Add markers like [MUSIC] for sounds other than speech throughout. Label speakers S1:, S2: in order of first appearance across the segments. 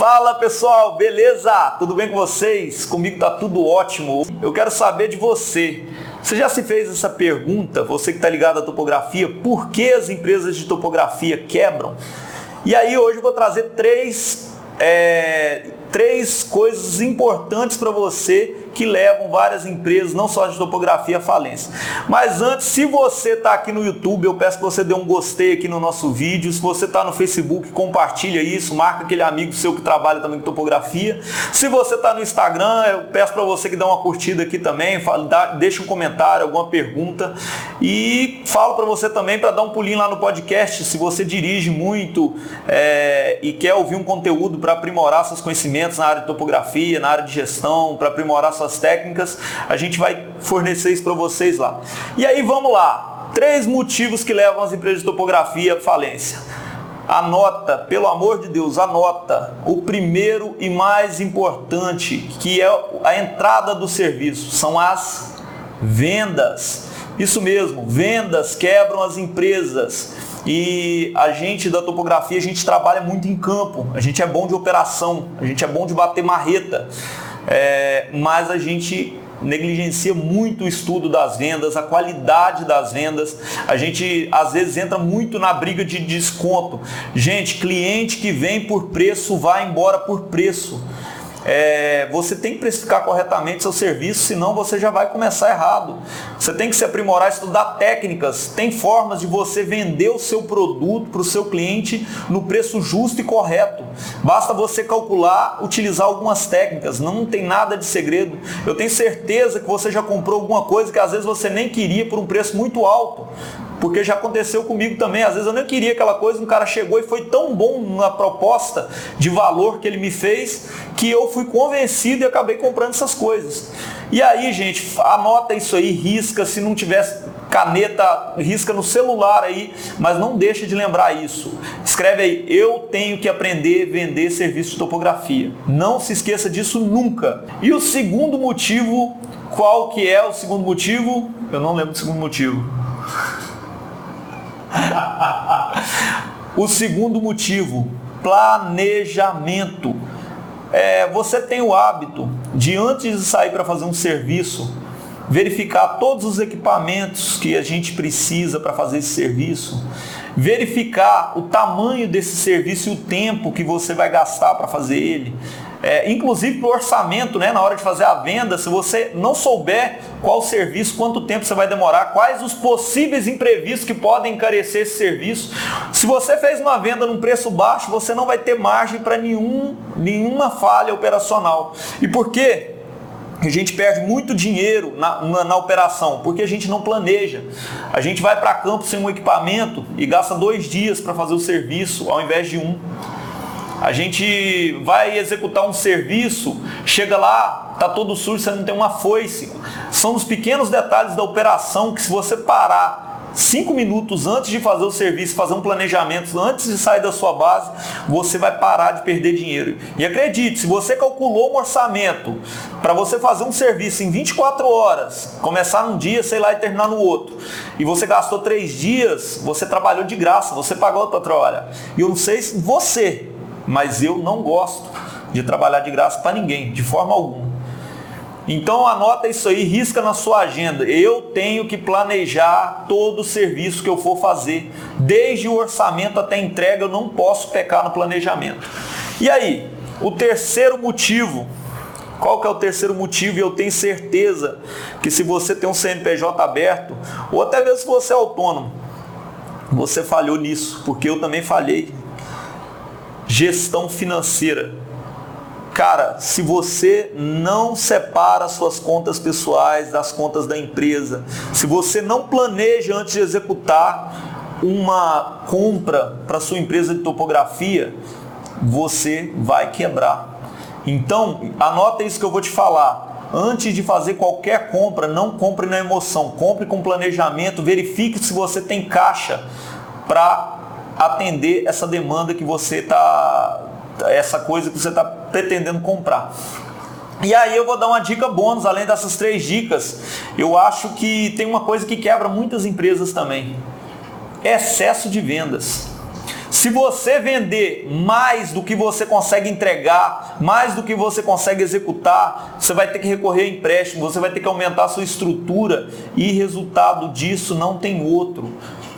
S1: Fala pessoal, beleza? Tudo bem com vocês? Comigo tá tudo ótimo. Eu quero saber de você. Você já se fez essa pergunta, você que está ligado à topografia, por que as empresas de topografia quebram? E aí hoje eu vou trazer três, é, três coisas importantes para você que levam várias empresas, não só de topografia, à falência. Mas antes, se você está aqui no YouTube, eu peço que você dê um gostei aqui no nosso vídeo. Se você está no Facebook, compartilha isso, marca aquele amigo seu que trabalha também com topografia. Se você está no Instagram, eu peço para você que dê uma curtida aqui também, fala, dá, deixa um comentário, alguma pergunta. E falo para você também para dar um pulinho lá no podcast, se você dirige muito é, e quer ouvir um conteúdo para aprimorar seus conhecimentos na área de topografia, na área de gestão, para aprimorar suas técnicas, a gente vai fornecer isso para vocês lá. E aí vamos lá. Três motivos que levam as empresas de topografia à falência. Anota, pelo amor de Deus, anota o primeiro e mais importante, que é a entrada do serviço, são as vendas. Isso mesmo, vendas quebram as empresas. E a gente da topografia, a gente trabalha muito em campo, a gente é bom de operação, a gente é bom de bater marreta é, mas a gente negligencia muito o estudo das vendas, a qualidade das vendas. A gente às vezes entra muito na briga de desconto. Gente, cliente que vem por preço vai embora por preço é, você tem que precificar corretamente seu serviço, senão você já vai começar errado. Você tem que se aprimorar, estudar técnicas. Tem formas de você vender o seu produto para o seu cliente no preço justo e correto. Basta você calcular, utilizar algumas técnicas. Não tem nada de segredo. Eu tenho certeza que você já comprou alguma coisa que às vezes você nem queria por um preço muito alto. Porque já aconteceu comigo também. Às vezes eu nem queria aquela coisa, um cara chegou e foi tão bom na proposta de valor que ele me fez, que eu fui convencido e acabei comprando essas coisas. E aí, gente, anota isso aí, risca, se não tivesse caneta, risca no celular aí, mas não deixa de lembrar isso. Escreve aí, eu tenho que aprender a vender serviço de topografia. Não se esqueça disso nunca. E o segundo motivo, qual que é o segundo motivo? Eu não lembro do segundo motivo. [LAUGHS] o segundo motivo, planejamento. É, você tem o hábito de antes de sair para fazer um serviço, verificar todos os equipamentos que a gente precisa para fazer esse serviço, verificar o tamanho desse serviço e o tempo que você vai gastar para fazer ele, é, inclusive para o orçamento, né, na hora de fazer a venda, se você não souber qual serviço, quanto tempo você vai demorar, quais os possíveis imprevistos que podem encarecer esse serviço. Se você fez uma venda num preço baixo, você não vai ter margem para nenhum, nenhuma falha operacional. E por quê? A gente perde muito dinheiro na, na, na, operação, porque a gente não planeja. A gente vai para campo sem um equipamento e gasta dois dias para fazer o serviço ao invés de um. A gente vai executar um serviço, chega lá, tá todo sujo, você não tem uma foice. São os pequenos detalhes da operação que se você parar cinco minutos antes de fazer o serviço, fazer um planejamento, antes de sair da sua base, você vai parar de perder dinheiro. E acredite, se você calculou um orçamento para você fazer um serviço em 24 horas, começar num dia, sei lá, e terminar no outro, e você gastou três dias, você trabalhou de graça, você pagou a outra hora. E eu não sei se você, mas eu não gosto de trabalhar de graça para ninguém, de forma alguma. Então anota isso aí, risca na sua agenda. Eu tenho que planejar todo o serviço que eu for fazer, desde o orçamento até a entrega, eu não posso pecar no planejamento. E aí, o terceiro motivo, qual que é o terceiro motivo? E eu tenho certeza que se você tem um CNPJ aberto, ou até mesmo se você é autônomo, você falhou nisso, porque eu também falhei Gestão financeira. Cara, se você não separa suas contas pessoais das contas da empresa, se você não planeja antes de executar uma compra para sua empresa de topografia, você vai quebrar. Então, anota isso que eu vou te falar. Antes de fazer qualquer compra, não compre na emoção, compre com planejamento, verifique se você tem caixa para atender essa demanda que você está, essa coisa que você está pretendendo comprar. E aí eu vou dar uma dica bônus, além dessas três dicas, eu acho que tem uma coisa que quebra muitas empresas também. Excesso de vendas. Se você vender mais do que você consegue entregar, mais do que você consegue executar, você vai ter que recorrer a empréstimo, você vai ter que aumentar a sua estrutura e resultado disso não tem outro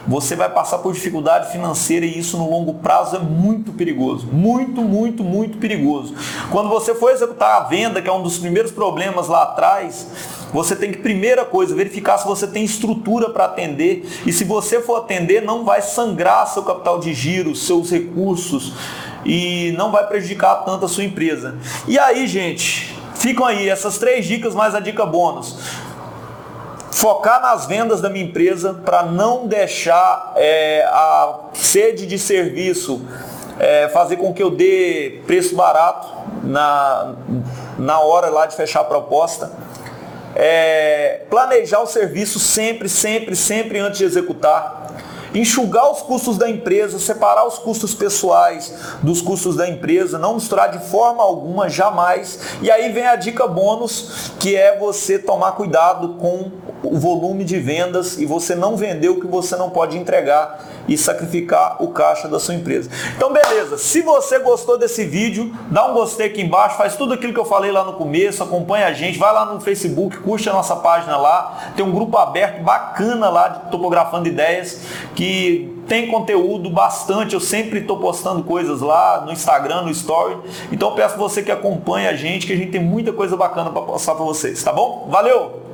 S1: você vai passar por dificuldade financeira e isso no longo prazo é muito perigoso. Muito, muito, muito perigoso. Quando você for executar a venda, que é um dos primeiros problemas lá atrás, você tem que, primeira coisa, verificar se você tem estrutura para atender e se você for atender, não vai sangrar seu capital de giro, seus recursos e não vai prejudicar tanto a sua empresa. E aí, gente, ficam aí essas três dicas mais a dica bônus focar nas vendas da minha empresa para não deixar é, a sede de serviço é, fazer com que eu dê preço barato na, na hora lá de fechar a proposta. É, planejar o serviço sempre, sempre, sempre antes de executar enxugar os custos da empresa, separar os custos pessoais dos custos da empresa, não misturar de forma alguma, jamais. E aí vem a dica bônus, que é você tomar cuidado com o volume de vendas e você não vender o que você não pode entregar e sacrificar o caixa da sua empresa. Então beleza, se você gostou desse vídeo, dá um gostei aqui embaixo, faz tudo aquilo que eu falei lá no começo, acompanha a gente, vai lá no Facebook, curte a nossa página lá, tem um grupo aberto bacana lá de topografando ideias que tem conteúdo bastante, eu sempre estou postando coisas lá no Instagram, no Story. Então peço você que acompanhe a gente, que a gente tem muita coisa bacana para passar para vocês, tá bom? Valeu!